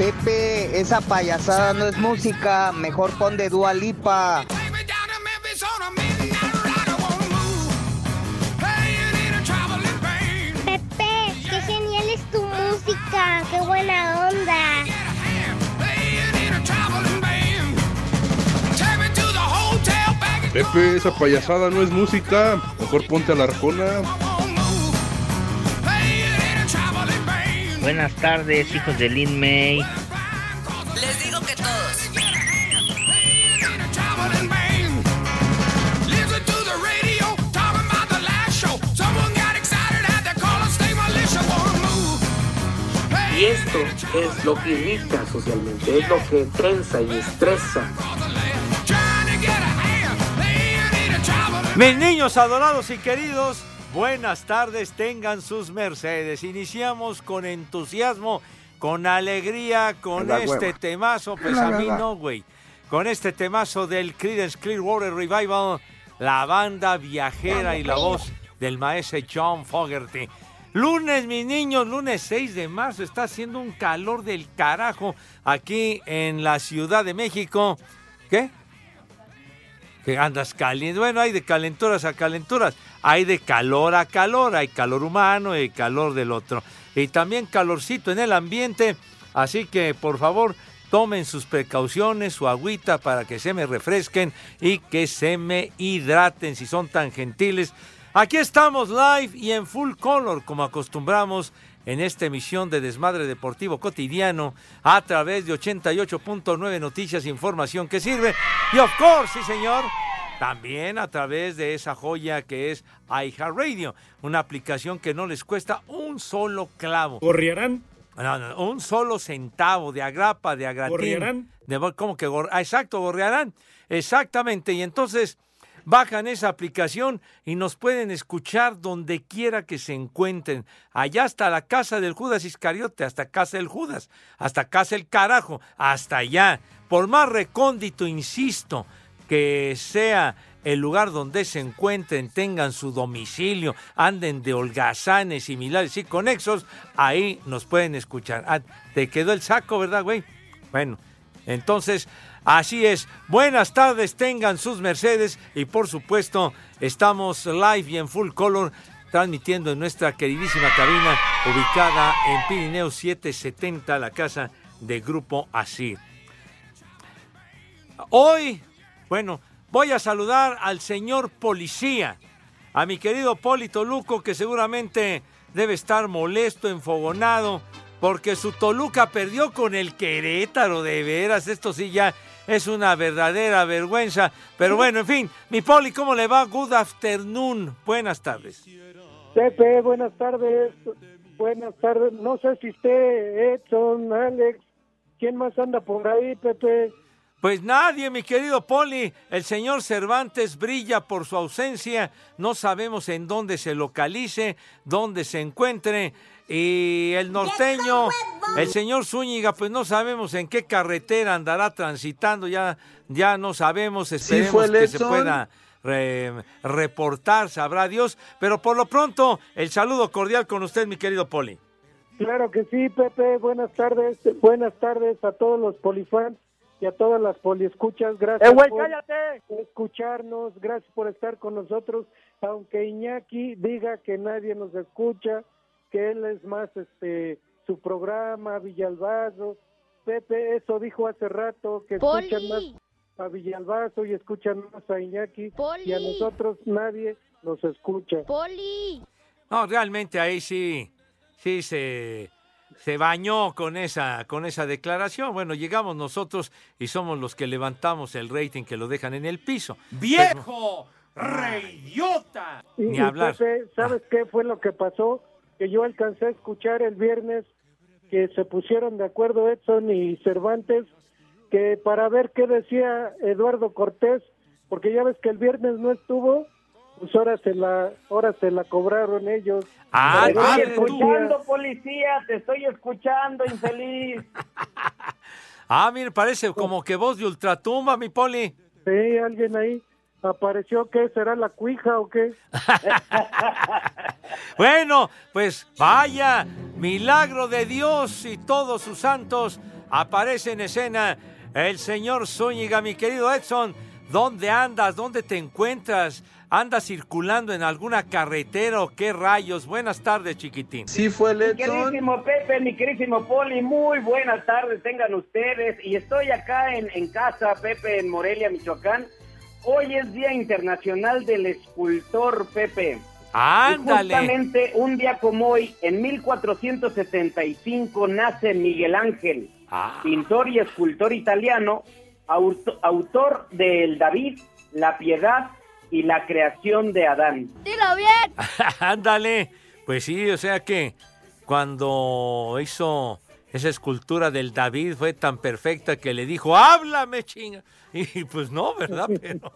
Pepe, esa payasada no es música, mejor pon de Dua Lipa. Pepe, qué genial es tu música, qué buena onda. Pepe, esa payasada no es música, mejor ponte a la arjona. Buenas tardes, hijos de Lin May. Les digo que todos. Y esto es lo que irrita socialmente, es lo que tensa y estresa. Mis niños adorados y queridos, buenas tardes, tengan sus mercedes. Iniciamos con entusiasmo, con alegría, con La este hueva. temazo, pues La a mí no, güey. Con este temazo del Creedence Clearwater Revival, la banda viajera y la voz del maestro John Fogerty. Lunes, mis niños, lunes 6 de marzo, está haciendo un calor del carajo aquí en la Ciudad de México. ¿Qué? Que andas caliente. Bueno, hay de calenturas a calenturas, hay de calor a calor, hay calor humano y calor del otro. Y también calorcito en el ambiente, así que por favor tomen sus precauciones, su agüita para que se me refresquen y que se me hidraten si son tan gentiles. Aquí estamos live y en full color como acostumbramos en esta emisión de Desmadre Deportivo Cotidiano a través de 88.9 Noticias, información que sirve. Y of course, sí señor, también a través de esa joya que es iHeartRadio, una aplicación que no les cuesta un solo clavo. ¿Gorriarán? No, no, un solo centavo de agrapa, de agratín. ¿Gorriarán? De, ¿Cómo que gor- ah, exacto, gorrearán. Exactamente. Y entonces bajan esa aplicación y nos pueden escuchar donde quiera que se encuentren. Allá hasta la casa del Judas Iscariote, hasta casa del Judas, hasta casa el carajo, hasta allá. Por más recóndito, insisto, que sea el lugar donde se encuentren, tengan su domicilio, anden de holgazanes similares y conexos, ahí nos pueden escuchar. Ah, te quedó el saco, ¿verdad, güey? Bueno, entonces, así es. Buenas tardes, tengan sus mercedes y por supuesto, estamos live y en full color transmitiendo en nuestra queridísima cabina ubicada en Pirineo 770, la casa de Grupo Asir. Hoy, bueno, voy a saludar al señor policía, a mi querido Polito Luco, que seguramente debe estar molesto, enfogonado, porque su Toluca perdió con el Querétaro, de veras, esto sí ya es una verdadera vergüenza. Pero bueno, en fin, mi Poli, ¿cómo le va? Good afternoon, buenas tardes. Pepe, buenas tardes. Buenas tardes. No sé si usted, Edson, Alex, ¿quién más anda por ahí, Pepe? Pues nadie, mi querido Poli. El señor Cervantes brilla por su ausencia. No sabemos en dónde se localice, dónde se encuentre. Y el norteño, el señor Zúñiga, pues no sabemos en qué carretera andará transitando. Ya, ya no sabemos. Esperemos que se pueda re- reportar, sabrá Dios. Pero por lo pronto, el saludo cordial con usted, mi querido Poli. Claro que sí, Pepe. Buenas tardes. Buenas tardes a todos los polifans y a todas las poliescuchas. Gracias ¡Eh, güey, por cállate! escucharnos. Gracias por estar con nosotros. Aunque Iñaki diga que nadie nos escucha, que él es más este su programa, Villalbazo. Pepe, eso dijo hace rato, que Poli. escuchan más a Villalbazo y escuchan más a Iñaki. Poli. Y a nosotros nadie nos escucha. Poli. No, realmente ahí sí, sí se, se bañó con esa, con esa declaración. Bueno, llegamos nosotros y somos los que levantamos el rating que lo dejan en el piso. ¡Viejo! ¡Reidiota! Y, Ni hablar. Pepe, ¿sabes qué fue lo que pasó? Que yo alcancé a escuchar el viernes que se pusieron de acuerdo Edson y Cervantes que para ver qué decía Eduardo Cortés, porque ya ves que el viernes no estuvo, pues ahora se la, ahora se la cobraron ellos. Ah, que tú. Escuchando, policía, te estoy escuchando, infeliz. Ah, mire, parece como que voz de ultratumba, mi poli. Sí, alguien ahí apareció, ¿qué? ¿Será la cuija o qué? Bueno, pues vaya, milagro de Dios y todos sus santos. Aparece en escena el señor Zúñiga, mi querido Edson. ¿Dónde andas? ¿Dónde te encuentras? ¿Andas circulando en alguna carretera o qué rayos? Buenas tardes, chiquitín. Sí fue Mi queridísimo Pepe, mi queridísimo Poli, muy buenas tardes tengan ustedes. Y estoy acá en, en casa, Pepe, en Morelia, Michoacán. Hoy es Día Internacional del Escultor, Pepe. Ándale. Y justamente un día como hoy, en 1475, nace Miguel Ángel, Ah. pintor y escultor italiano, auto- autor del David, La Piedad y la creación de Adán. Dilo bien. Ándale. Pues sí, o sea que cuando hizo esa escultura del David fue tan perfecta que le dijo, háblame, chinga. Y pues no, ¿verdad? Pero,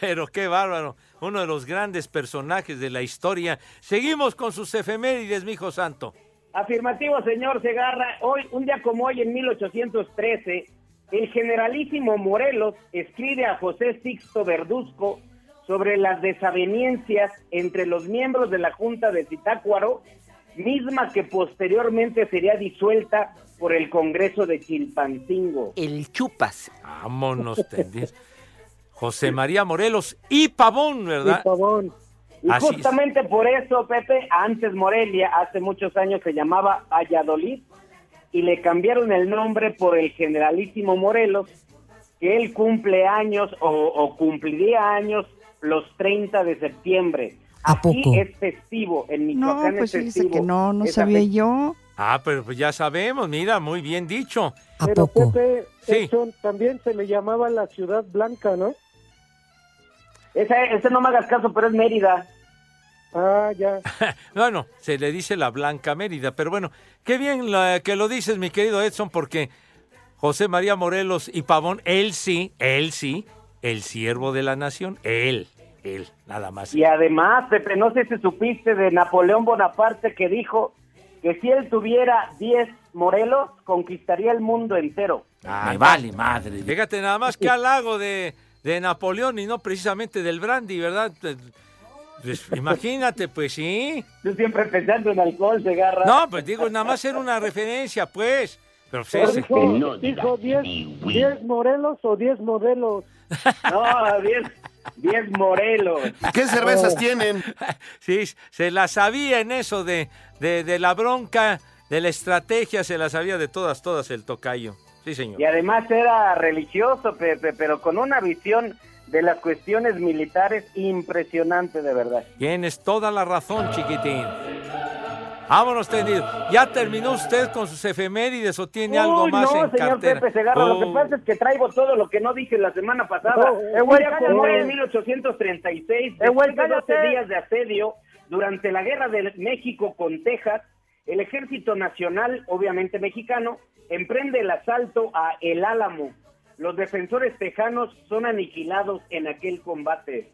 pero qué bárbaro. Uno de los grandes personajes de la historia. Seguimos con sus efemérides, mijo santo. Afirmativo, señor Segarra. Hoy, un día como hoy, en 1813, el generalísimo Morelos escribe a José Sixto Verduzco sobre las desavenencias entre los miembros de la Junta de Zitácuaro, misma que posteriormente sería disuelta por el Congreso de Chilpancingo. El chupas. Vámonos, tendis. José María Morelos y Pavón, ¿verdad? Y Así es. justamente por eso, Pepe, antes Morelia, hace muchos años se llamaba Valladolid y le cambiaron el nombre por el generalísimo Morelos, que él cumple años o, o cumpliría años los 30 de septiembre. ¿A Aquí poco? es festivo, en No, Michoacán pues es festivo. que no, no sabía yo. Ah, pero pues ya sabemos, mira, muy bien dicho. ¿A Pero poco? Pepe, Sí. Edson, también se le llamaba la Ciudad Blanca, ¿no? Esa, ese no me hagas caso, pero es Mérida. Ah, ya. Bueno, se le dice la Blanca Mérida, pero bueno, qué bien la- que lo dices, mi querido Edson, porque José María Morelos y Pavón, él sí, él sí, el siervo de la nación, él, él, nada más. Y además, Pepe, no sé si supiste de Napoleón Bonaparte que dijo que si él tuviera 10 Morelos, conquistaría el mundo entero. Me vale madre. Fíjate nada más que halago de, de Napoleón y no precisamente del brandy, ¿verdad? Pues, pues, imagínate, pues sí. Tú siempre pensando en alcohol, se agarra. No, pues digo, nada más era una referencia, pues. Pero pues, Pero dijo, dijo 10 10 Morelos o 10 modelos. No, 10 10 Morelos. ¿Qué cervezas tienen? Sí, se la sabía en eso de, de, de la bronca, de la estrategia, se la sabía de todas, todas el tocayo. Sí, señor. Y además era religioso, Pepe, pero con una visión de las cuestiones militares impresionante, de verdad. Tienes toda la razón, chiquitín. Vámonos, tendido. ¿Ya terminó usted con sus efemérides o tiene algo Uy, más no, en señor cartera? Pepe Segarra, lo que Oh. pasa es que traigo todo lo que no dije la semana pasada. Oh, como en 1836, Eh, después de 12 cállate. días de asedio, durante la guerra de México con Texas, el Ejército Nacional, obviamente mexicano, emprende el asalto a El Álamo. Los defensores tejanos son aniquilados en aquel combate.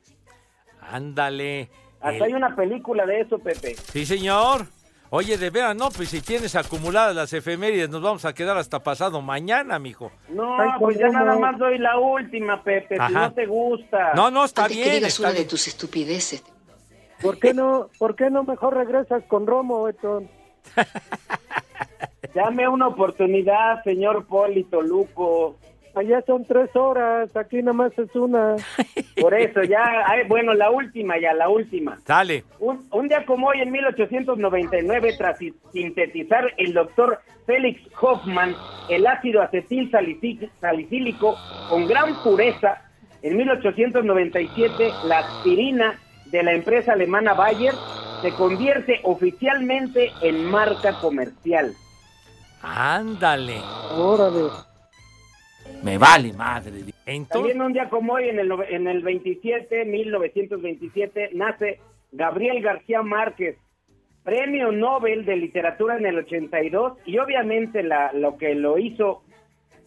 Ándale. Hasta El- hay una película de eso, Pepe. Sí, señor. Oye, de veras, no, pues si tienes acumuladas las efemérides, nos vamos a quedar hasta pasado mañana, mijo. No, Ay, pues ya nada más doy la última, Pepe, si no te gusta. No, no, está Antes que bien. digas está una de bien. tus estupideces. ¿Por qué no, por qué no mejor regresas con Romo, Edson? Dame una oportunidad, señor Polito Luco. Allá son tres horas, aquí nada más es una. Por eso, ya, ay, bueno, la última, ya, la última. Dale. Un, un día como hoy, en 1899, tras si- sintetizar el doctor Félix Hoffman el ácido acetil salicí- salicílico con gran pureza, en 1897 la aspirina de la empresa alemana Bayer se convierte oficialmente en marca comercial. Ándale. Órale. Me vale madre. Entonces, También un día como hoy, en el, en el 27, 1927, nace Gabriel García Márquez, premio Nobel de Literatura en el 82, y obviamente la, lo que lo hizo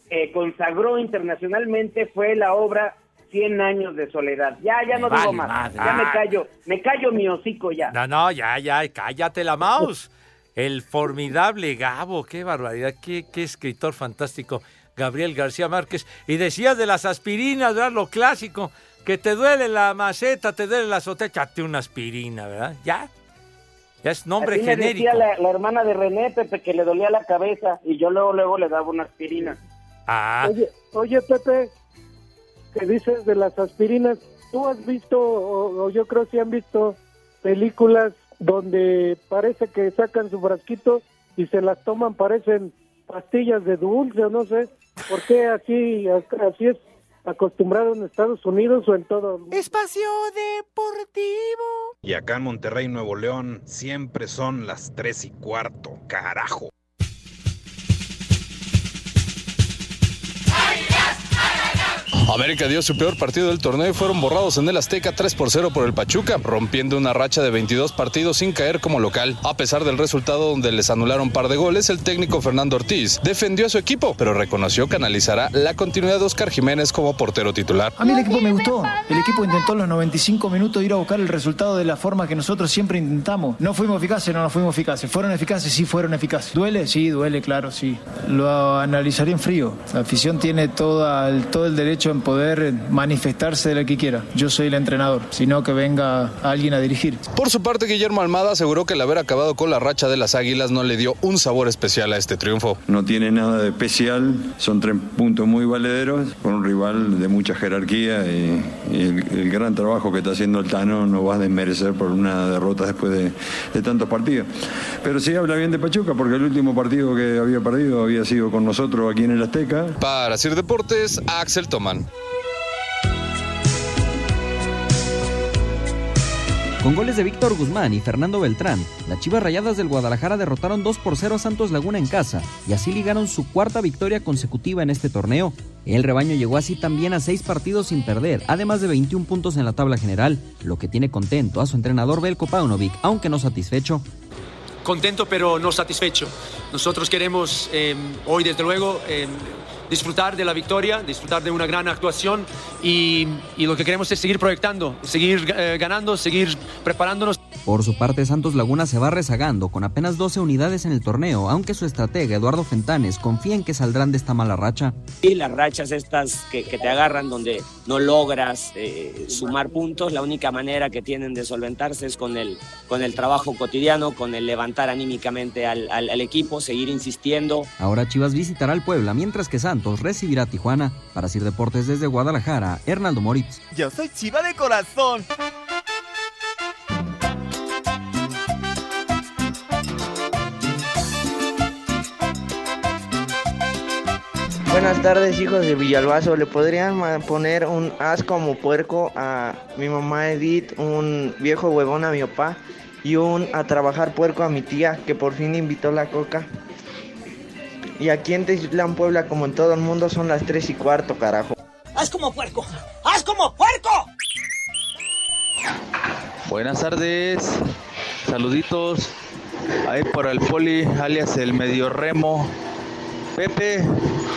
eh, consagró internacionalmente fue la obra 100 años de soledad. Ya, ya no digo más. madre. Ya me Ah. callo, me callo mi hocico ya. No, no, ya, ya, cállate la mouse. El formidable Gabo, qué barbaridad, qué, qué escritor fantástico, Gabriel García Márquez. Y decías de las aspirinas, ¿verdad? Lo clásico, que te duele la maceta, te duele la azotea, échate una aspirina, ¿verdad? Ya. Ya es nombre Así me genérico. decía la, la hermana de René, Pepe, que le dolía la cabeza y yo luego, luego le daba una aspirina. Ah, Oye, oye, Pepe, que dices de las aspirinas, ¿tú has visto, o, o yo creo que han visto películas donde parece que sacan su frasquito y se las toman, parecen pastillas de dulce o no sé? ¿Por qué así, así es acostumbrado en Estados Unidos o en todo el mundo? Espacio Deportivo. Y acá en Monterrey, Nuevo León, siempre son las tres y cuarto, carajo. América dio su peor partido del torneo y fueron borrados en el Azteca 3 por 0 por el Pachuca, rompiendo una racha de 22 partidos sin caer como local. A pesar del resultado donde les anularon par de goles, el técnico Fernando Ortiz defendió a su equipo, pero reconoció que analizará la continuidad de Oscar Jiménez como portero titular. A mí el equipo me gustó. El equipo intentó en los 95 minutos ir a buscar el resultado de la forma que nosotros siempre intentamos. No fuimos eficaces, no, no fuimos eficaces. ¿Fueron eficaces? Sí, fueron eficaces. ¿Duele? Sí, duele, claro, sí. Lo analizaría en frío. La afición tiene toda todo el derecho en poder manifestarse de lo que quiera. Yo soy el entrenador, sino que venga alguien a dirigir. Por su parte, Guillermo Almada aseguró que el haber acabado con la racha de las Águilas no le dio un sabor especial a este triunfo. No tiene nada de especial, son tres puntos muy valederos con un rival de mucha jerarquía y, y el, el gran trabajo que está haciendo el Tano no va a desmerecer por una derrota después de, de tantos partidos. Pero sí habla bien de Pachuca porque el último partido que había perdido había sido con nosotros aquí en el Azteca. Para Sir Deportes, Axel Tomán. Con goles de Víctor Guzmán y Fernando Beltrán, las Chivas Rayadas del Guadalajara derrotaron 2 por 0 a Santos Laguna en casa y así ligaron su cuarta victoria consecutiva en este torneo. El rebaño llegó así también a seis partidos sin perder, además de 21 puntos en la tabla general, lo que tiene contento a su entrenador Belko Paunovic, aunque no satisfecho. contento pero no satisfecho. Nosotros queremos eh, hoy desde luego eh, disfrutar de la victoria, disfrutar de una gran actuación y, y lo que queremos es seguir proyectando, seguir eh, ganando, seguir preparándonos. Por su parte, Santos Laguna se va rezagando con apenas 12 unidades en el torneo, aunque su estratega Eduardo Fentanes confía en que saldrán de esta mala racha. Y las rachas estas que, que te agarran donde no logras eh, sumar puntos, la única manera que tienen de solventarse es con el, con el trabajo cotidiano, con el levantar anímicamente al, al- al equipo, seguir insistiendo. Ahora Chivas visitará al Puebla, mientras que Santos recibirá a Tijuana. Para Sir Deportes desde Guadalajara, Hernaldo Moritz. Yo soy chiva de corazón. Buenas tardes, hijos de Villalbazo. ¿Le podrían poner un as como puerco a mi mamá Edith, un viejo huevón a mi papá y un a trabajar puerco a mi tía que por fin invitó la coca? Y aquí en Teciutlán, Puebla, como en todo el mundo, son las 3 y cuarto, carajo. ¡Haz como puerco! ¡Haz como puerco! Buenas tardes, saluditos. Ahí por el poli, alias el medio remo. Pepe,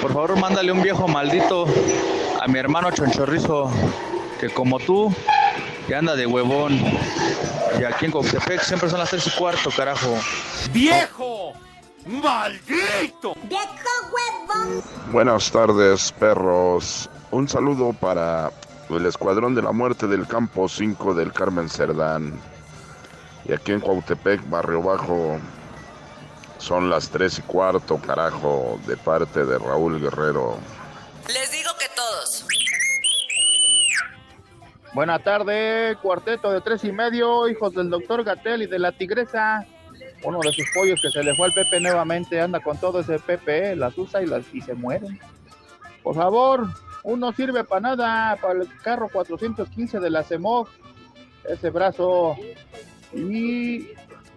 por favor mándale un viejo maldito a mi hermano Chonchorrizo, que como tú, que anda de huevón. Y aquí en Coctepec siempre son las tres y cuarto, carajo. ¡Viejo! ¡Maldito! Buenas tardes, perros. Un saludo para el Escuadrón de la Muerte del Campo 5 del Carmen Cerdán. Y aquí en Cuautepec, Barrio Bajo, son las 3 y cuarto, carajo, de parte de Raúl Guerrero. Les digo que todos. Buenas tardes, cuarteto de tres y medio, hijos del doctor Gatel y de la tigresa. Uno de sus pollos que se le fue al Pepe nuevamente anda con todo ese Pepe, las usa y, las, y se mueren. Por favor, uno sirve para nada, para el carro 415 de la CEMOG, ese brazo. Y.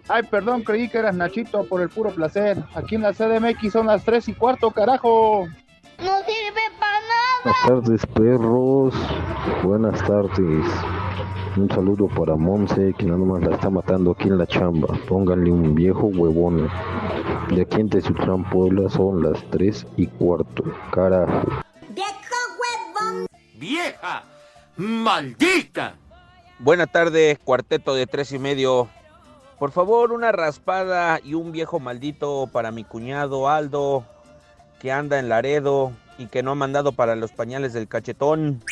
Ay, perdón, creí que eras Nachito por el puro placer. Aquí en la CDMX son las tres y cuarto, carajo. No sirve para nada. Buenas tardes, perros. Buenas tardes. Un saludo para Monse, que nada más la está matando aquí en la chamba. Pónganle un viejo huevón. De aquí en Tezutlán, Puebla, son las 3 y cuarto. Carajo. ¡Vieja! ¡Maldita! Buenas tardes, cuarteto de tres y medio. Por favor, una raspada y un viejo maldito para mi cuñado Aldo, que anda en Laredo y que no ha mandado para los pañales del cachetón.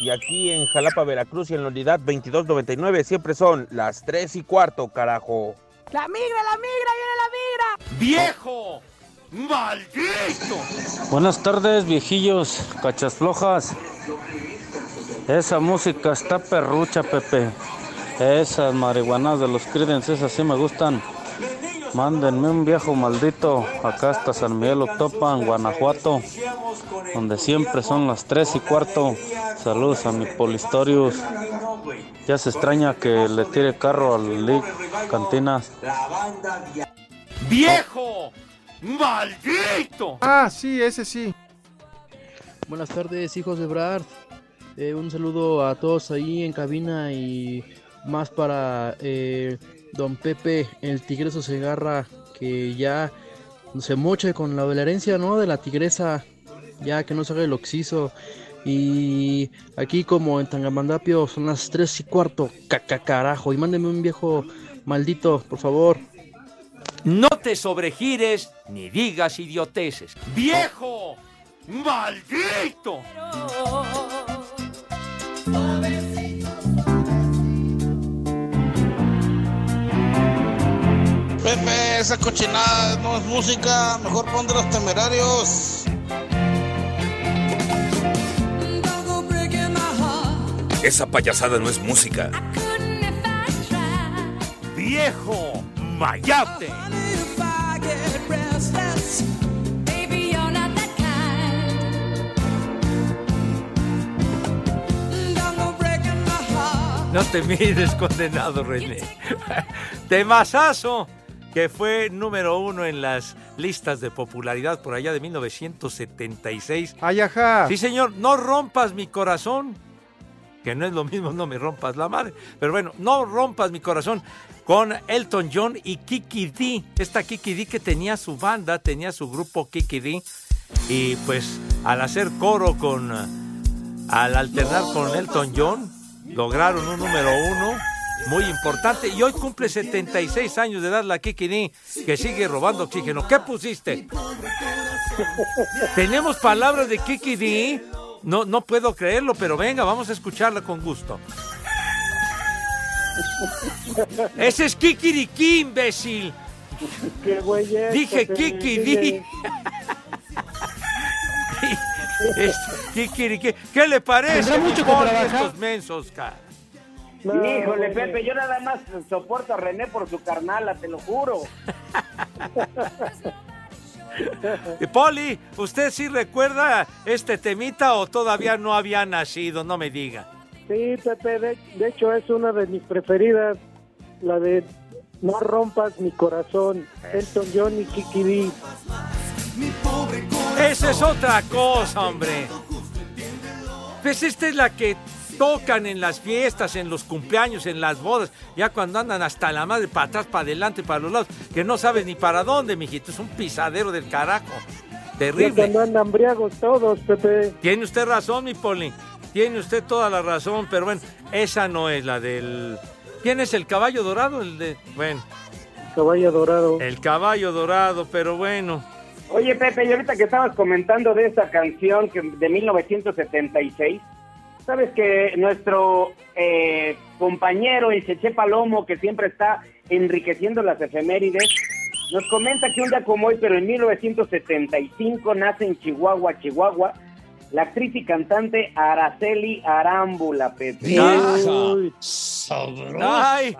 Y aquí en Jalapa, Veracruz y en la unidad 2299 siempre son las tres y cuarto, carajo. ¡La migra, la migra, viene la migra! ¡Viejo! ¡Maldito! Buenas tardes, viejillos, cachas flojas. Esa música está perrucha, Pepe. Esas marihuanas de los Creedence, esas sí me gustan. Mándenme un viejo maldito acá hasta San Miguel Octopan, Guanajuato, donde siempre son las 3 y cuarto. Saludos a mi Polistorius. Ya se extraña que le tire carro al Lick Cantinas. ¡Viejo! ¡Maldito! Ah, sí, ese sí. Buenas tardes, hijos de Brad. Eh, un saludo a todos ahí en cabina y más para eh, don Pepe, el tigreso Segarra, que ya se moche con la herencia, ¿no? De la tigresa, ya que no se haga el oxiso. Y aquí como en Tangamandapio son las 3 y cuarto, caca carajo. Y mándeme un viejo maldito, por favor. No te sobregires ni digas idioteces. ¡Viejo! ¡Maldito! Pepe, esa cochinada no es música, mejor pon de los temerarios. Esa payasada no es música. ¡Viejo! ¡Mayate! No te mires, condenado René. Temazazo, que fue número uno en las listas de popularidad por allá de 1976. Ay, ajá. Sí, señor, no rompas mi corazón. Que no es lo mismo, no me rompas la madre. Pero bueno, no rompas mi corazón con Elton John y Kiki D. Esta Kiki D que tenía su banda, tenía su grupo Kiki D. Y pues al hacer coro con. Al alternar con Elton John, lograron un número uno muy importante. Y hoy cumple 76 años de edad la Kiki D, que sigue robando oxígeno. ¿Qué pusiste? Tenemos palabras de Kiki D. No, no puedo creerlo, pero venga, vamos a escucharla con gusto. Ese es Kikiriki, imbécil. ¿Qué güey es? Dije Pepe? Kikiri. Es Kikiriki. ¿Qué le parece? Tendrá mucho que trabajar. Estos mensos, cara. Híjole, Pepe, yo nada más soporto a René por su carnala, te lo juro. Poli, ¿usted sí recuerda este temita o todavía no había nacido? No me diga. Sí, Pepe, de, de hecho es una de mis preferidas, la de No rompas mi corazón, Elton John y Kiki D. Esa es otra cosa, hombre. Pues esta es la que tocan en las fiestas, en los cumpleaños, en las bodas, ya cuando andan hasta la madre, para atrás, para adelante, para los lados, que no sabes ni para dónde, mijito. Es un pisadero del carajo. Ya Terrible. cuando andan briagos todos, Pepe. Tiene usted razón, mi Poli. Tiene usted toda la razón, pero bueno, esa no es la del. ¿Quién es el caballo dorado? El de. Bueno. Caballo dorado. El caballo dorado, pero bueno. Oye, Pepe, y ahorita que estabas comentando de esa canción que, de 1976, sabes que nuestro eh, compañero, el Cheche Palomo, que siempre está enriqueciendo las efemérides, nos comenta que un día como hoy, pero en 1975, nace en Chihuahua, Chihuahua, la actriz y cantante Araceli Arámbula, Pepe. Uy. Ay,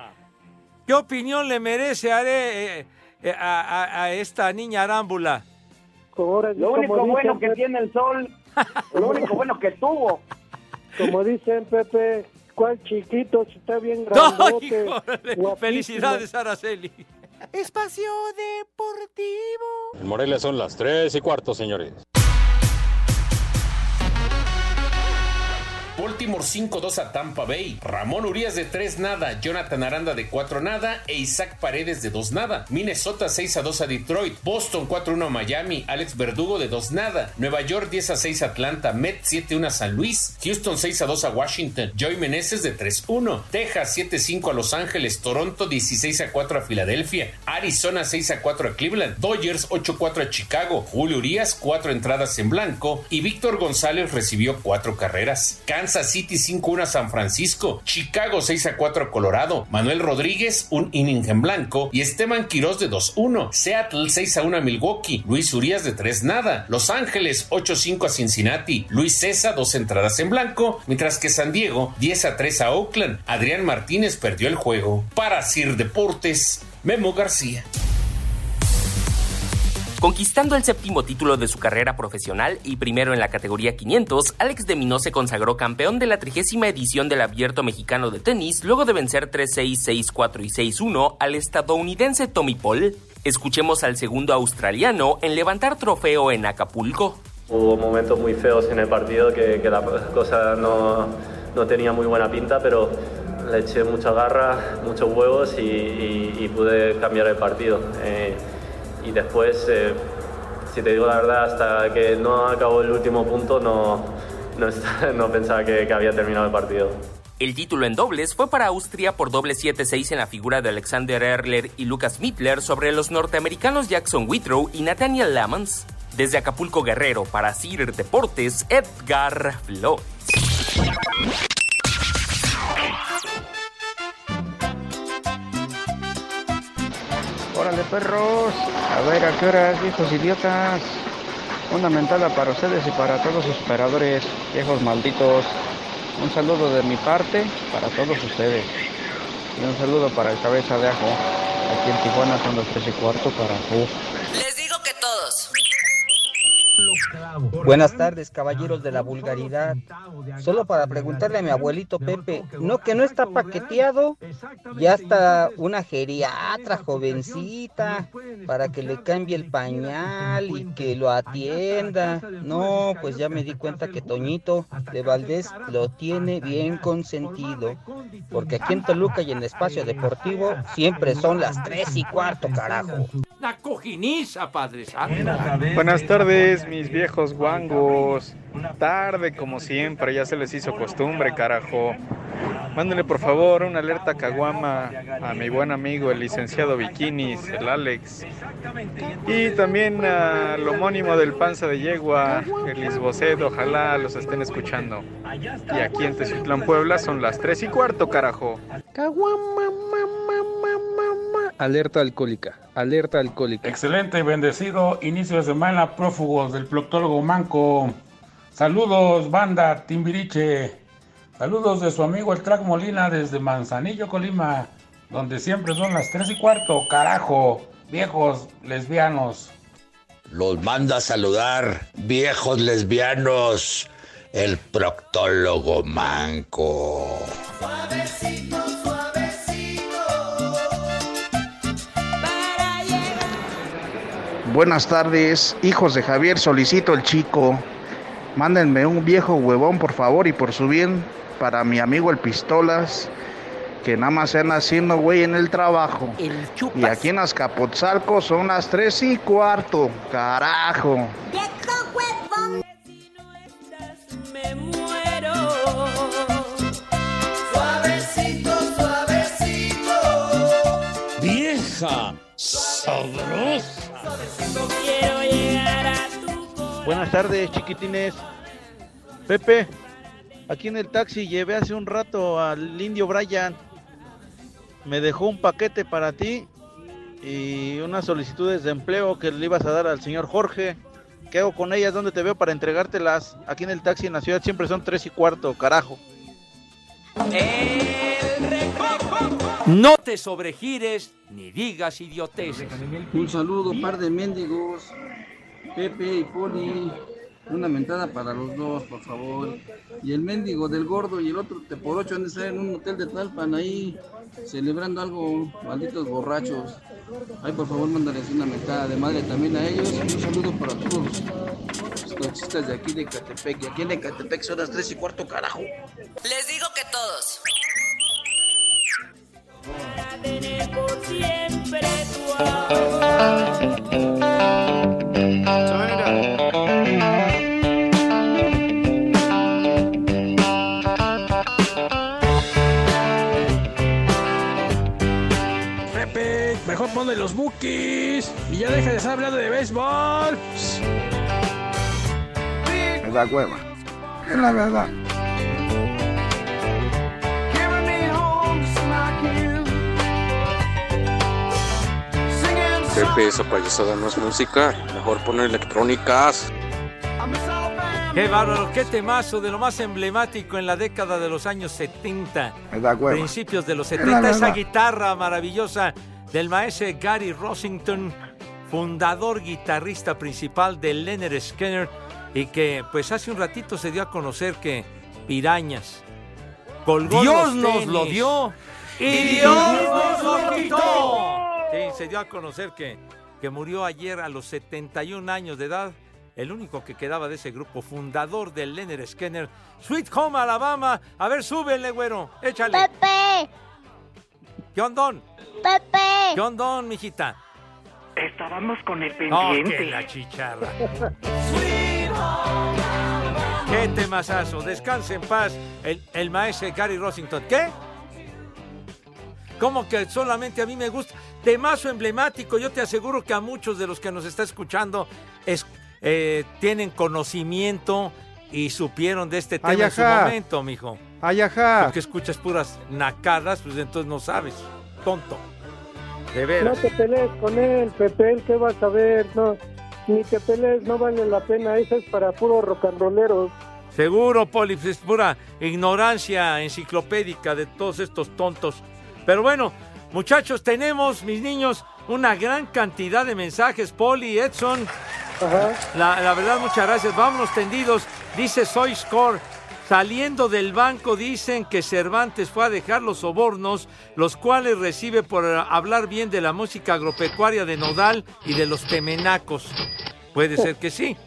¿qué opinión le merece Are- eh, eh, a, a- a esta niña arámbula? Lo único bueno que tiene el sol, lo único bueno que tuvo. Como dicen, Pepe, ¿cuál chiquito? Si está bien No, grandote. guapísimo. Felicidades, Araceli. Espacio Deportivo. En Morelia son las 3 y cuarto, señores. Baltimore 5-2 a Tampa Bay. Ramón Urias de 3 nada. Jonathan Aranda de 4 nada. E Isaac Paredes de 2 nada. Minnesota 6 a 2 a Detroit. Boston 4-1 a Miami. Alex Verdugo de 2 nada. Nueva York 10 a 6 a Atlanta. Met 7-1 a San Luis. Houston 6 a 2 a Washington. Joey Meneses de 3-1. Texas 7-5 a Los Ángeles. Toronto 16 a 4 a Filadelfia. Arizona 6 a 4 a Cleveland. Dodgers 8-4 a Chicago. Julio Urias 4 entradas en blanco. Y Víctor González recibió 4 carreras. Kansas City 5-1 a San Francisco. Chicago 6 a 4 a Colorado. Manuel Rodríguez un inning en blanco. Y Esteban Quiroz de 2-1. Seattle 6 a 1 a Milwaukee. Luis Urias de 3 nada. Los Ángeles 8-5 a Cincinnati. Luis César 2 entradas en blanco. Mientras que San Diego 10 a 3 a Oakland. Adrián Martínez perdió el juego. Para Sir Deportes, Memo García. Conquistando el séptimo título de su carrera profesional y primero en la categoría 500, Alex de Minó se consagró campeón de la trigésima edición del Abierto Mexicano de Tenis luego de vencer 3-6, 6-4 y 6-1 al estadounidense Tommy Paul. Escuchemos al segundo australiano en levantar trofeo en Acapulco. Hubo momentos muy feos en el partido que, que la cosa no, no, tenía muy buena pinta, pero le eché mucha garra, muchos huevos y, pude cambiar el partido. Eh, y después, eh, si te digo la verdad, hasta que no acabó el último punto no, no, pensaba que, había terminado el partido. El título en dobles fue para Austria por doble 7-6 en la figura de Alexander Erler y Lucas Mittler sobre los norteamericanos Jackson Whitrow y Nathaniel Lamons. Desde Acapulco Guerrero para CIR Deportes, Edgar Flores. Perros. A ver, ¿a qué horas, viejos idiotas? Una mentada para ustedes y para todos sus operadores, viejos malditos. Un saludo de mi parte para todos ustedes. Y un saludo para el cabeza de ajo. Aquí en Tijuana son los tres y cuarto para todos. Buenas tardes, caballeros de la vulgaridad. Solo para preguntarle a mi abuelito Pepe, ¿no que no está paqueteado? Ya está una geriatra jovencita para que le cambie el pañal y que lo atienda. No, pues ya me di cuenta que Toñito de Valdés lo tiene bien consentido. Porque aquí en Toluca y en el espacio deportivo siempre son las tres y cuarto, carajo. La cojiniza, Padre Santo. Buenas tardes, mis viejos guangos. Tarde como siempre, ya se les hizo costumbre, carajo. Mándenle por favor una alerta caguama a mi buen amigo el licenciado Bikinis, el Alex. Y también al homónimo del Panza de Yegua, el Lisbocet, ojalá los estén escuchando. Y aquí en Teciutlán, Puebla son las 3 y cuarto, carajo. Caguama, Alerta alcohólica, alerta alcohólica. Excelente y bendecido inicio de semana, prófugos del proctólogo Manco. Saludos, banda Timbiriche. Saludos de su amigo el Track Molina desde Manzanillo, Colima, donde siempre son las 3 y cuarto, carajo, viejos lesbianos. Los manda a saludar, viejos lesbianos, el proctólogo Manco. Suavecito, Buenas tardes, hijos de Javier, solicito el chico. Mándenme un viejo huevón, por favor, y por su bien, para mi amigo el Pistolas, que nada más se anda haciendo güey en el trabajo. y aquí en Azcapotzalco son las tres y cuarto, carajo. Me muero. Suavecito, suavecito. Vieja sabrosa. Quiero llegar a tu Buenas tardes, chiquitines. Pepe, aquí en el taxi llevé hace un rato al indio Brian. Me dejó un paquete para ti y unas solicitudes de empleo que le ibas a dar al señor Jorge. ¿Qué hago con ellas? ¿Dónde te veo para entregártelas? Aquí en el taxi en la ciudad siempre son tres y cuarto, carajo. No te sobregires ni digas idioteces. Un saludo, par de mendigos. Pepe y Poli. Una mentada para los dos, por favor. Y el mendigo del gordo y el otro te por ocho han de estar en un hotel de Tlalpan ahí celebrando algo, malditos borrachos. Ay, por favor, mándales una mentada de madre también a ellos. Y un saludo para todos. Hasta machistas de aquí de Catepec. Y aquí en Catepec son las 3 y cuarto, carajo. Les digo que todos. Tener por siempre tu Pepe, mejor ponle los bookies y ya deja de estar hablando de béisbol. Me da hueva. Es la verdad. Pepe, esa payasada no es música. Mejor poner electrónicas. Qué bárbaro, qué temazo de lo más emblemático en la década de los años 70. Me da hueva. Principios de los Es la 70. Esa guitarra maravillosa del maestro Gary Rossington, fundador guitarrista principal de Leonard Skinner, y que pues hace un ratito se dio a conocer que Pirañas colgó Dios los nos lo dio y y Dios Dios nos lo nos lo quitó. Sí, se dio a conocer que, que murió ayer a los 71 años de edad. El único que quedaba de ese grupo, fundador del Leonard Skinner, Sweet Home Alabama. A ver, súbele, güero, échale. Pepe, ¿Qué ondón? Pepe. ¿Qué ondón, mijita? Estábamos con el Oh, que la chicharra. Qué temazazo. Descanse en paz el, el maestro Gary Rossington. ¿Qué? ¿Cómo que solamente a mí me gusta? Temazo emblemático. Yo te aseguro que a muchos de los que nos está escuchando es- eh, tienen conocimiento y supieron de este tema Ay, en su momento, mijo. Ay, ajá. Porque escuchas puras nacadas, pues entonces no sabes. Tonto. De No veras. te pelees con él, Pepe, ¿él ¿qué vas a ver? No, ni te pelees, no vale la pena, eso es para puro rock and rolleros. Seguro, Poli, pues, es pura ignorancia enciclopédica de todos estos tontos. Pero bueno, muchachos, tenemos, mis niños, una gran cantidad de mensajes. Poli, Edson. La, la verdad, muchas gracias. Vámonos tendidos. Dice Soy Score. Saliendo del banco dicen que Cervantes fue a dejar los sobornos, los cuales recibe por hablar bien de la música agropecuaria de Nodal y de los temenacos. Puede ser que sí.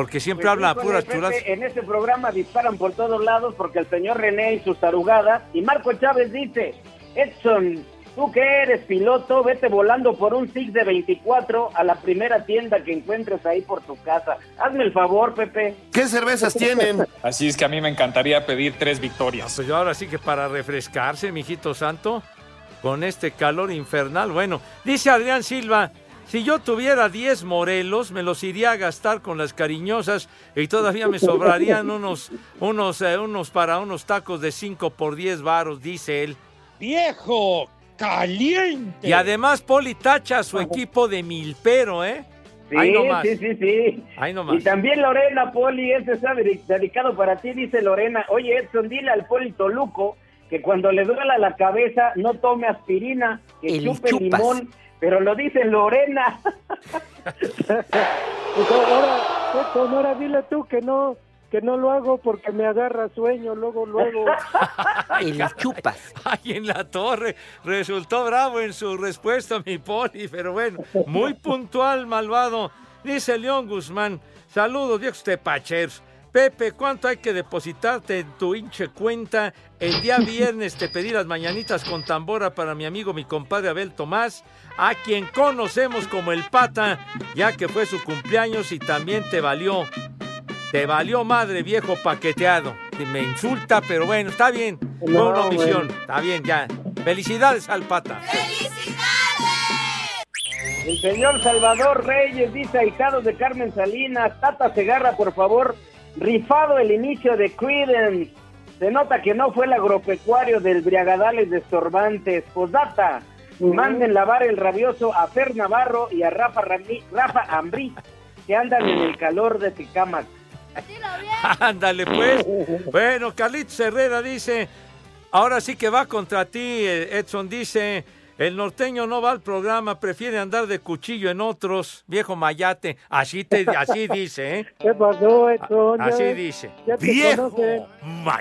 Porque siempre Pues, habla puras chulas. En este programa disparan por todos lados porque el señor René y sus tarugadas. Y Marco Chávez dice, Edson, tú que eres piloto, vete volando por un SIG de 24 a la primera tienda que encuentres ahí por tu casa. Hazme el favor, Pepe. ¿Qué cervezas tienen? Así es que a mí me encantaría pedir tres victorias. Pues ahora sí que para refrescarse, mijito santo, con este calor infernal. Bueno, dice Adrián Silva, si yo tuviera 10 morelos, me los iría a gastar con las cariñosas y todavía me sobrarían unos, unos, eh, unos para unos tacos de 5 por 10 varos, dice él. ¡Viejo! ¡Caliente! Y además Poli tacha a su equipo de milpero, ¿eh? Sí, Ahí nomás. sí, sí, sí. Ahí nomás. Y también Lorena, Poli, este está dedi- dedicado para ti, dice Lorena. Oye, Edson, dile al Poli Toluco que cuando le duela la cabeza no tome aspirina, que El chupe chupas. limón, pero lo dice Lorena. Pues ahora, ahora dile tú que no, que no lo hago porque me agarra sueño, luego, luego. El chupas. Ay, en la torre. Resultó bravo en su respuesta, mi poli, pero bueno, muy puntual, malvado. Dice León Guzmán, saludos, viejos tepacheros. Pepe, ¿cuánto hay que depositarte en tu hinche cuenta? El día viernes te pedí las mañanitas con tambora para mi amigo, mi compadre Abel Tomás, a quien conocemos como el Pata, ya que fue su cumpleaños y también te valió. Te valió madre, viejo paqueteado. Me insulta, pero bueno, está bien. Fue No, una omisión. bueno. Está bien, ya. Felicidades al Pata. El señor Salvador Reyes dice, ahijados de Carmen Salinas, Tata Segarra, por favor, rifado el inicio de Creedence. Se nota que no fue el agropecuario del Briagadales de Sorbantes. Posdata, manden lavar el rabioso a Fer Navarro y a Rafa, Rami- Rafa Ambrí, que andan en el calor de Ticamac. Ándale, pues. Bueno, Carlitos Herrera dice, ahora sí que va contra ti, eh, Edson dice, el norteño no va al programa, prefiere andar de cuchillo en otros, viejo mayate. Así, te, así dice, ¿eh? ¿Qué pasó? Ya Así ves, dice. ya te conocen.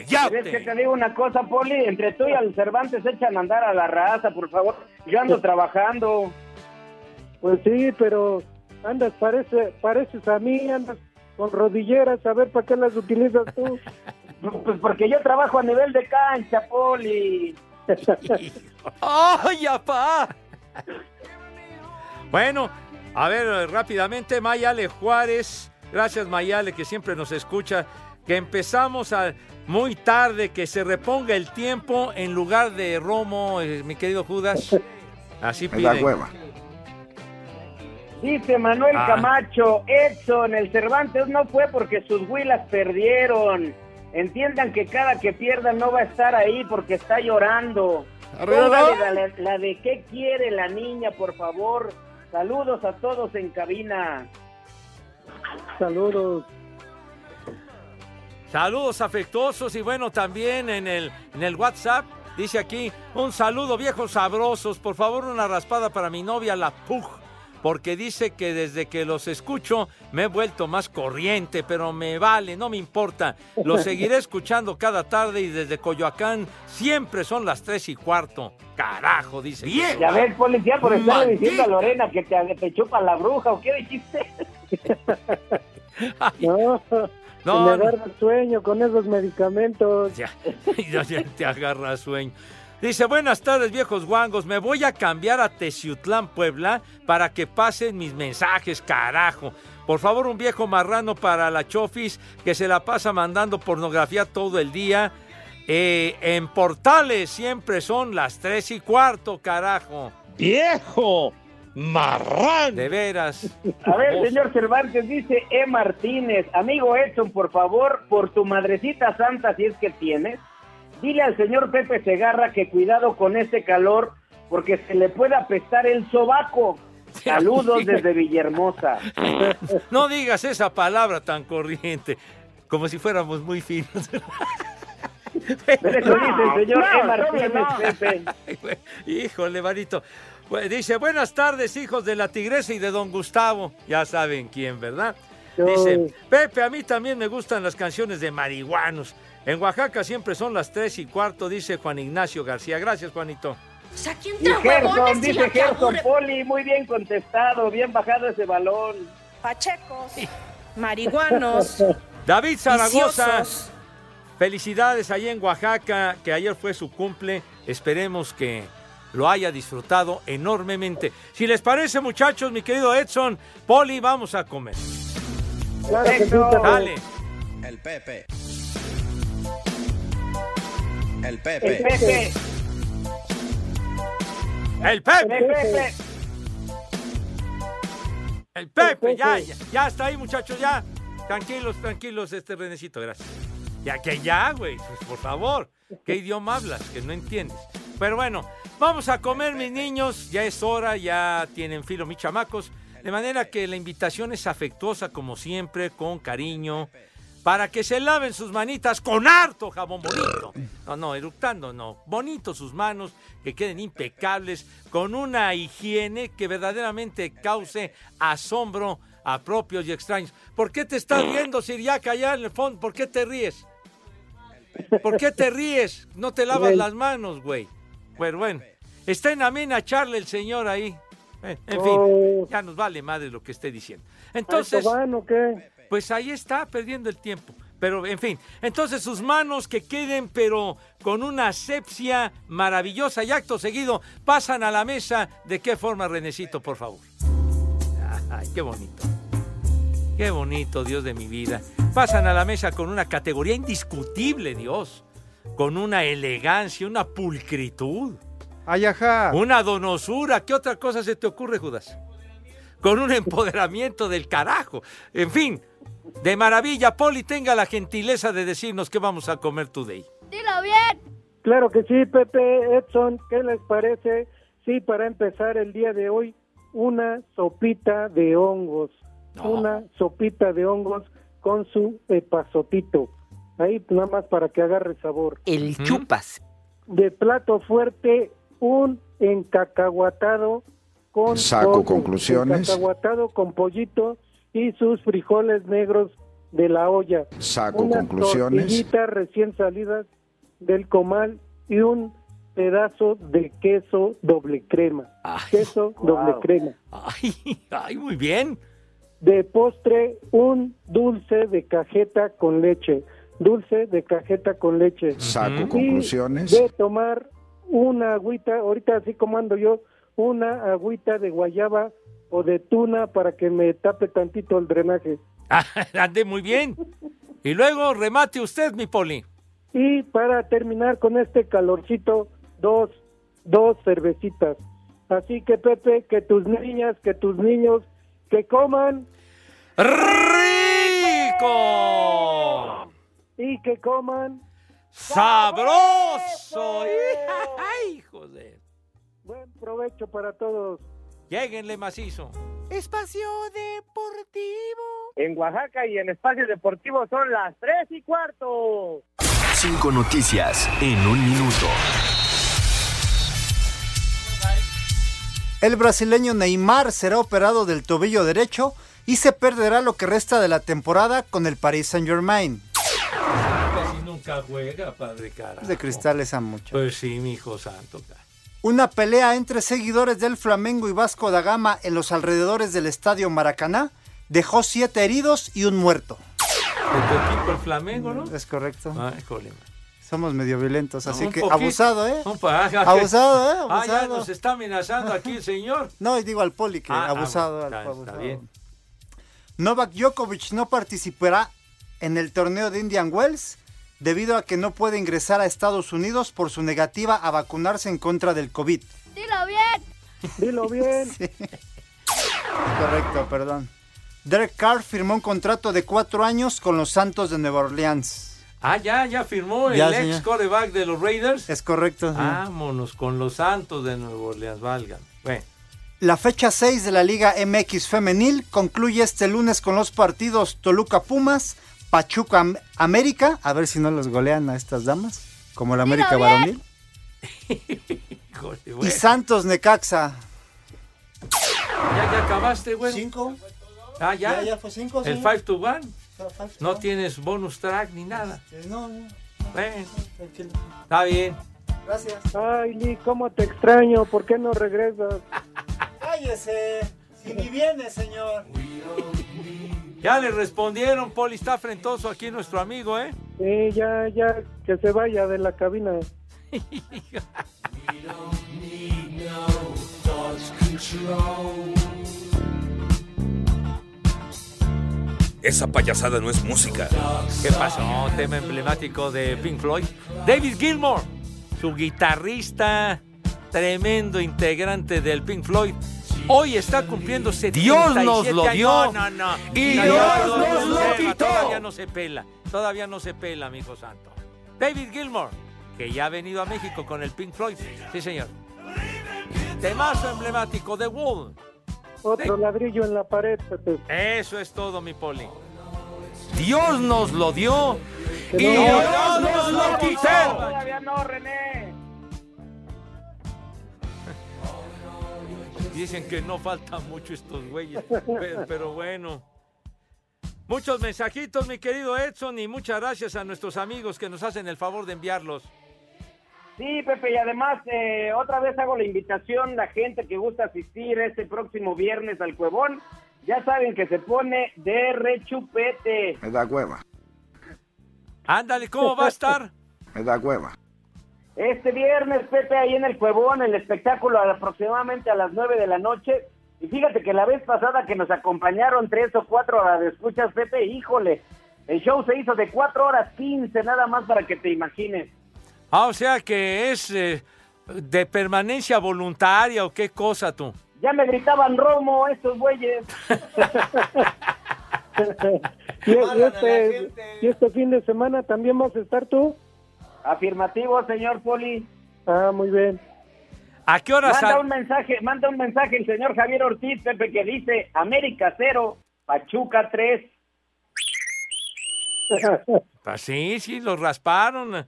¿Quieres que te diga una cosa, Poli? Entre tú y al Cervantes echan a andar a la raza, por favor. Yo ando trabajando. Pues sí, pero andas, parece, pareces a mí, andas con rodilleras, a ver para qué las utilizas tú. Pues porque yo trabajo a nivel de cancha, Poli. ¡Ay, apá! Bueno, a ver, rápidamente, Mayale Juárez. Gracias, Mayale, que siempre nos escucha. Que empezamos a muy tarde, que se reponga el tiempo en lugar de Romo, eh, mi querido Judas. Así pide. hueva. Dice Manuel Ah. Camacho, Edson, el Cervantes no fue porque sus huilas perdieron. Entiendan que cada que pierda no va a estar ahí porque está llorando. La- la de qué quiere la niña, por favor. Saludos a todos en cabina. Saludos. Saludos afectuosos y bueno, también en el, en el WhatsApp dice aquí, un saludo viejos sabrosos, por favor una raspada para mi novia la Pug, porque dice que desde que los escucho me he vuelto más corriente, pero me vale, no me importa, los seguiré escuchando cada tarde y desde Coyoacán siempre son las tres y cuarto, carajo, dice. Ya ves, policía, por Maldito. diciendo a Lorena que te, te chupa la bruja, ¿o qué dijiste? No, No, me agarra sueño con esos medicamentos. Ya, ya, ya te agarra sueño. Dice, buenas tardes viejos guangos, me voy a cambiar a Teciutlán, Puebla, para que pasen mis mensajes, carajo. Por favor, un viejo marrano para la Chofis que se la pasa mandando pornografía todo el día. Eh, en portales siempre son las tres y cuarto, carajo. ¡Viejo! ¡Marrán! De veras. A ver, señor Cervantes, dice E. Martínez, amigo Edson, por favor, por tu madrecita santa, si es que tienes, dile al señor Pepe Segarra que cuidado con este calor, porque se le puede apestar el sobaco. Saludos desde Villahermosa. No digas esa palabra tan corriente, como si fuéramos muy finos. Pero eso dice el señor E. Martínez, Pepe. Híjole, Marito. Bu- Dice, buenas tardes, hijos de la tigresa y de don Gustavo. Ya saben quién, ¿verdad? Dice, Pepe, a mí también me gustan las canciones de marihuanos. En Oaxaca siempre son las tres y cuarto, dice Juan Ignacio García. Gracias, Juanito. Y Gerson, dice Gerson Poli, muy bien contestado, bien bajado ese balón. Pachecos, marihuanos, David Zaragoza. viciosos. Felicidades allá en Oaxaca, que ayer fue su cumple. Esperemos que lo haya disfrutado enormemente. Si les parece, muchachos, mi querido Edson, Poli, vamos a comer. Claro que sí, Pepe. El Pepe. El El Pepe. Pepe. El Pepe. El Pepe. El Pepe, ya, ya, ya está ahí, muchachos, ya. Tranquilos, tranquilos, este Renecito, gracias. Ya que ya, güey, pues, por favor. ¿Qué idioma hablas? Que no entiendes. Pero bueno, vamos a comer, mis niños. Ya es hora, ya tienen filo mis chamacos. De manera que la invitación es afectuosa, como siempre, con cariño, para que se laven sus manitas con harto jabón bonito. No, no, eructando, no. Bonito sus manos, que queden impecables, con una higiene que verdaderamente cause asombro a propios y extraños. ¿Por qué te estás riendo, Siriaca, allá en el fondo? ¿Por qué te ríes? ¿Por qué te ríes? No te lavas las manos, güey. Bueno, bueno. Está en amena charle el señor ahí. Eh, En fin, Oh. ya nos vale madre lo que esté diciendo. ¿Entonces, o qué? Pues ahí está, perdiendo el tiempo. Pero, en fin, entonces sus manos que queden, pero con una asepsia maravillosa y acto seguido, pasan a la mesa. ¿De qué forma, Renecito, por favor? Ay, qué bonito. Qué bonito, Dios de mi vida. Pasan a la mesa con una categoría indiscutible, Dios. Con una elegancia, una pulcritud. Ay, ajá. Una donosura. ¿Qué otra cosa se te ocurre, Judas? Con un empoderamiento del carajo. En fin, de maravilla. Poli, tenga la gentileza de decirnos qué vamos a comer today. Dilo bien. Claro que sí, Pepe, Edson, ¿qué les parece? Sí, para empezar el día de hoy, una sopita de hongos. Una sopita de hongos con su epazotito. Ahí nada más para que agarre sabor. El chupas. De plato fuerte, un encacahuatado con Saco pollo, conclusiones. Encacahuatado con pollito y sus frijoles negros de la olla. Saco Unas conclusiones. tortillitas recién salidas del comal y un pedazo de queso doble crema. queso doble crema. Ay, ay, muy bien. de postre un dulce de cajeta con leche. Dulce de cajeta con leche. Saco Y conclusiones. De tomar una agüita, ahorita así como ando yo, una agüita de guayaba o de tuna para que me tape tantito el drenaje. Ande muy bien. Y luego remate usted, mi poli. Y para terminar con este calorcito, dos, dos cervecitas. Así que Pepe, que tus niñas, que tus niños, que coman ¡Rico! y que coman ¡Sabroso! ¡Ay, hijo de! buen provecho para todos. Lléguenle macizo. Espacio Deportivo. En Oaxaca y en Espacio Deportivo son las tres y cuarto. Cinco noticias en un minuto. El brasileño Neymar será operado del tobillo derecho y se perderá lo que resta de la temporada con el Paris Saint-Germain. Casi nunca juega, padre cara. De cristales a mucho. Pues sí, mi hijo santo. cara. Una pelea entre seguidores del Flamengo y Vasco da Gama en los alrededores del estadio Maracaná dejó siete heridos y un muerto. De tu equipo el Flamengo, ¿no? Es correcto. Jole. Somos medio violentos, así que poquito. abusado, ¿eh? Pa- Abusado, ¿eh? Ah, ya nos está amenazando aquí el señor. No, y digo al poli que Ah, ah, abusado. al- está- abusado. está bien. Novak Djokovic no participará en el torneo de Indian Wells debido a que no puede ingresar a Estados Unidos por su negativa a vacunarse en contra del COVID. Dilo bien. Dilo bien. Correcto, perdón. Derek Carr firmó un contrato de cuatro años con los Santos de Nueva Orleans. Ah, ya, ya firmó Ya, el señor. ex coreback de los Raiders. Es correcto. señor. Vámonos con los Santos de Nueva Orleans, valgan. Bueno, La fecha 6 de la Liga MX Femenil concluye este lunes con los partidos Toluca Pumas, Pachuca Am- América, a ver si no los golean a estas damas, como la América varonil, y. Santos Necaxa. ¿Ya, ya acabaste, güey? Cinco. Ah, ya. Ya, ya fue cinco, El señor. 5 to 1. Five to No one. tienes bonus track ni nada. No, no, Bueno, tranquilo. está bien. Gracias. Ay, Lee, cómo te extraño, ¿por qué no regresas? Cállese, si ni viene, señor. Ya le respondieron, Poli, está frentoso aquí nuestro amigo, ¿eh? Sí, ya, ya, que se vaya de la cabina. Esa payasada no es música. ¿Qué pasó? Tema emblemático de Pink Floyd. David Gilmour, su guitarrista, tremendo integrante del Pink Floyd. Hoy está cumpliendo 77 Dios nos lo años. dio. No, no, no. Y Dios no, nos no, lo quitó. Todavía no se pela. Todavía no se pela, amigo santo. David Gilmour, que ya ha venido a México con el Pink Floyd. Sí, señor. Temazo emblemático de Wall. Otro ladrillo en la pared, Pepe. Eso es todo, mi poli. Dios nos lo dio Que y no- Dios nos lo quitó. Todavía no, René. Dicen que no faltan mucho estos güeyes, pero, pero bueno. Muchos mensajitos, mi querido Edson, y muchas gracias a nuestros amigos que nos hacen el favor de enviarlos. Sí, Pepe, y además eh, otra vez hago la invitación, la gente que gusta asistir este próximo viernes al Cuevón, ya saben que se pone de rechupete. Me da hueva, Ándale, ¿cómo va a estar? me da hueva. Este viernes, Pepe, ahí en el Cuevón, el espectáculo aproximadamente a las 9 de la noche. Y fíjate que la vez pasada que nos acompañaron tres o cuatro horas de escuchas, Pepe, híjole, el show se hizo de 4 horas 15, nada más para que te imagines. Ah, o sea que es eh, de permanencia voluntaria o qué cosa tú. Ya me gritaban Romo estos güeyes. y, y este, y este fin de semana también vas a estar tú. Afirmativo, señor Poli. Ah, muy bien. ¿A qué hora Manda un mensaje, manda un mensaje el señor Javier Ortiz, Pepe, que dice América 0, Pachuca 3. Pues sí, sí, los rasparon.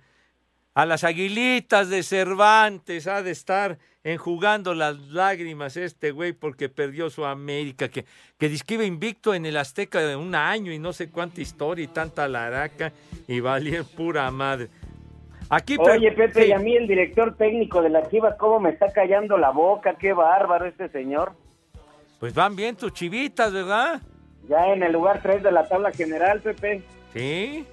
A las aguilitas de Cervantes ha de estar enjugando las lágrimas este güey porque perdió su América, que, que iba invicto en el Azteca de un año y no sé cuánta historia y tanta laraca y valía pura madre. Aquí Oye, Pepe, sí. y a mí el director técnico de las Chivas, ¿cómo me está callando la boca? Qué bárbaro este señor. Pues van bien tus chivitas, ¿verdad? Ya en el lugar 3 de la tabla general, Pepe. Sí,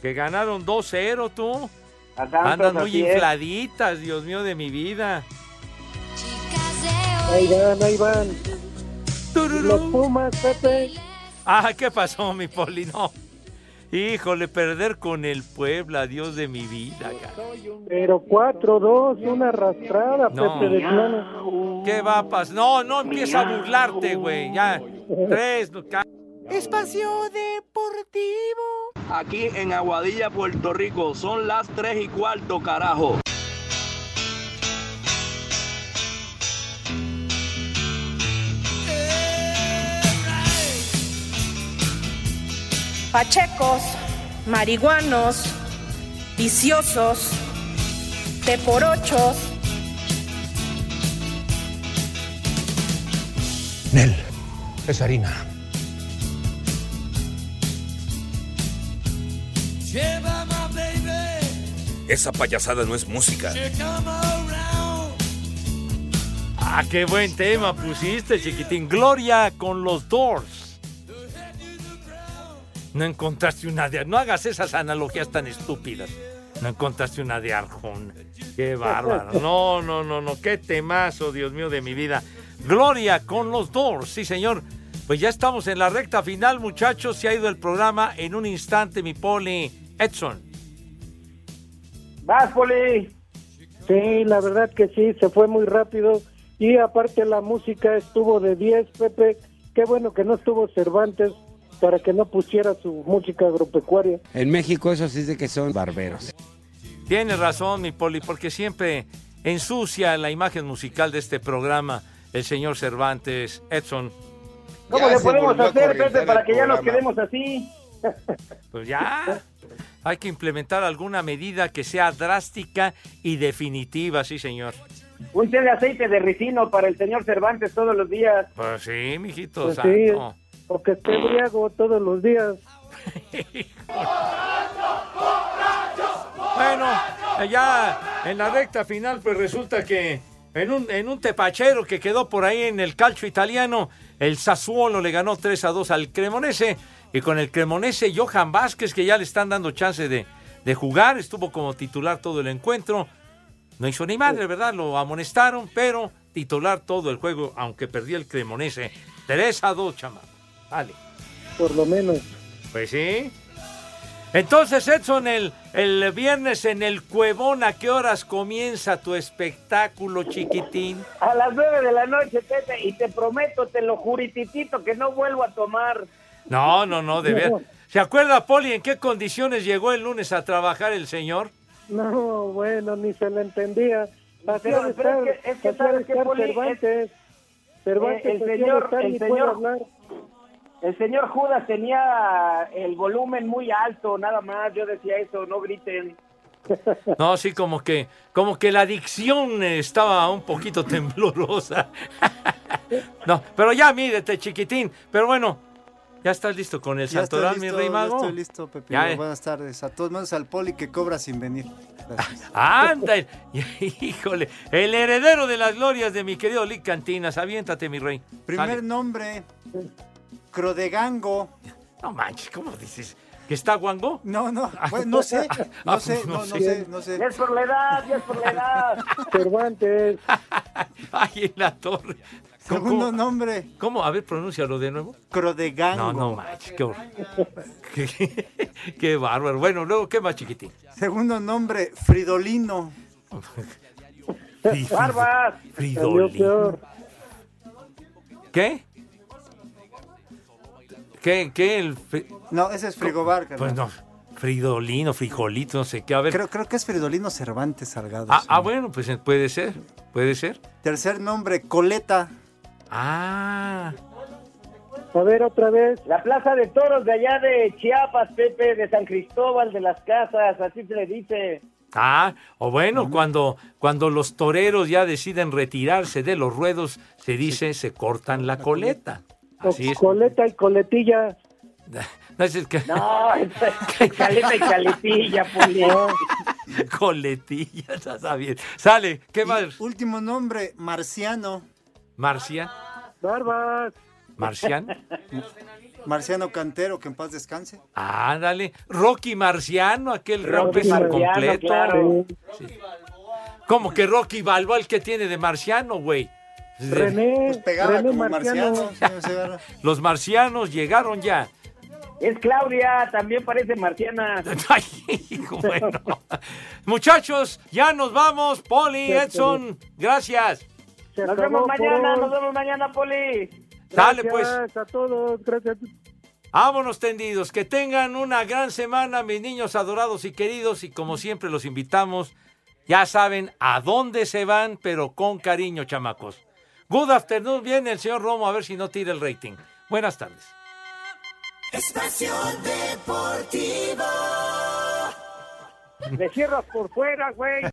que ganaron 2-0 tú. Santos, Andan muy infladitas, Dios mío de mi vida. Ahí van, ahí van. Los Pumas, Pepe. Ah, ¿qué pasó, mi Poli? No. Híjole, perder con el Puebla, Dios de mi vida. cara. Pero 4-2, una arrastrada, No. Pepe de plano. ¿Qué va a pasar? No, no empieza a burlarte, güey. Ya. Tres. no, Espacio Deportivo. Aquí en Aguadilla, Puerto Rico, son las 3 y cuarto, carajo. Pachecos, marihuanos, viciosos, teporochos. Nel, es harina. Esa payasada no es música. Ah, qué buen tema pusiste, chiquitín. Gloria con los Doors. No encontraste una de... No hagas esas analogías tan estúpidas. No encontraste una de Arjona. Qué bárbaro. No, no, no, no. Qué temazo, Dios mío, de mi vida. Gloria con los Doors. Sí, señor. Pues ya estamos en la recta final, muchachos. Se ha ido el programa en un instante, mi poli. Edson. Vas, Poli. Sí, la verdad que sí, se fue muy rápido. Y aparte la música estuvo de 10, Pepe. Qué bueno que no estuvo Cervantes para que no pusiera su música agropecuaria. En México eso sí es de que son barberos. Tienes razón, mi poli, porque siempre ensucia la imagen musical de este programa el señor Cervantes, Edson. ¿Cómo Ya le podemos hacer, Pepe, para que ya nos quedemos así? Pues ya. Hay que implementar alguna medida que sea drástica y definitiva, sí, señor. Un té de aceite de ricino para el señor Cervantes todos los días. Pues sí, mijito Pues sí. O que esté briago todos los días. Bueno, ya en la recta final, pues resulta que en un, en un tepachero que quedó por ahí en el calcio italiano, el Sassuolo le ganó 3 a 2 al Cremonese. Y con el Cremonese, Johan Vázquez, que ya le están dando chance de, de jugar, estuvo como titular todo el encuentro. No hizo ni madre, ¿verdad? Lo amonestaron, pero titular todo el juego, aunque perdió el Cremonese. 3 a 2, chama. Vale. Por lo menos. Pues sí. Entonces, Edson, el, el viernes en el Cuevón, ¿a qué horas comienza tu espectáculo, chiquitín? A las nueve de la noche, Pepe, y te prometo, te lo jurititito, que no vuelvo a tomar. No, no, no, de ver. ¿Se acuerda, Poli, en qué condiciones llegó el lunes a trabajar el señor? No, bueno, ni se le entendía. Así Pero- ha de pero estar, es que- es que así ha de ¿sabes qué, estar Poli? Cervantes. Cervantes Eh, el señor- estar, el señor- hablar. El señor Judas tenía el volumen muy alto, nada más. Yo decía eso, no griten. No, sí, como que, como que la adicción estaba un poquito temblorosa. No, pero ya mídete, chiquitín. Pero bueno, ya estás listo con el Ya santoral, mi rey ya mago. estoy listo, Pepe. Ya, eh. Buenas tardes. A todos menos al poli que cobra sin venir. Gracias. Anda, híjole, el heredero de las glorias de mi querido Lick Cantinas. Aviéntate, mi rey. Primer Sale. nombre, Crodegango. No manches, ¿cómo dices? ¿Que está guango? No, no, bueno, no sé, no Ah, sé, pues no, no sé, no sé. Ya es por la edad, ya es por la edad. Cervantes. Ay, en la torre. ¿Cómo, Segundo nombre, ¿Cómo? A ver, pronúncialo de nuevo. Crodegango. No, no manches, qué horror. qué, qué bárbaro. Bueno, luego, ¿qué más, chiquitín? Segundo nombre, Fridolino. Fri- fri- Barbas. Fridolino. peor. ¿Qué? ¿Qué? ¿Qué? El fri- No, ese es Frigobar. Pues no, Fridolino, frijolito, no sé qué. A ver. Creo, creo que es Fridolino Cervantes Salgado. ah, sí. ah, bueno, pues eh, puede ser. Puede ser. Tercer nombre, Coleta. Ah. A ver, otra vez. La plaza de toros de allá de Chiapas, Pepe, de San Cristóbal de las Casas, así se le dice. Ah, o bueno, cuando, cuando los toreros ya deciden retirarse de los ruedos, se dice se cortan la coleta. Así es. Coleta y coletilla. No, es que- No, es caleta y caletilla, Poli. coletilla, ya está bien. Sale, ¿qué más? Último nombre, Marciano. Marcian, Barbas. Marcian. Marciano Cantero, que en paz descanse. Ándale. Rocky Marciano, aquel Rocky peso Marciano, completo. claro. Sí. ¿Cómo que Rocky Balboa el que tiene de marciano, güey? René, Pues pegaba René como Marciano. marciano, señor Segarra. Los marcianos llegaron ya. Es Claudia, también parece marciana. Ay, bueno. Muchachos, ya nos vamos. Poli, Edson, gracias. Nos vemos mañana, nos vemos mañana, Poli. Dale, pues. Gracias a todos, gracias. Vámonos tendidos. Que tengan una gran semana, mis niños adorados y queridos. Y como siempre, los invitamos. Ya saben a dónde se van, pero con cariño, chamacos. Good afternoon. Viene el señor Romo a ver si no tira el rating. Buenas tardes. Espacio Deportivo. Me cierras por fuera, güey.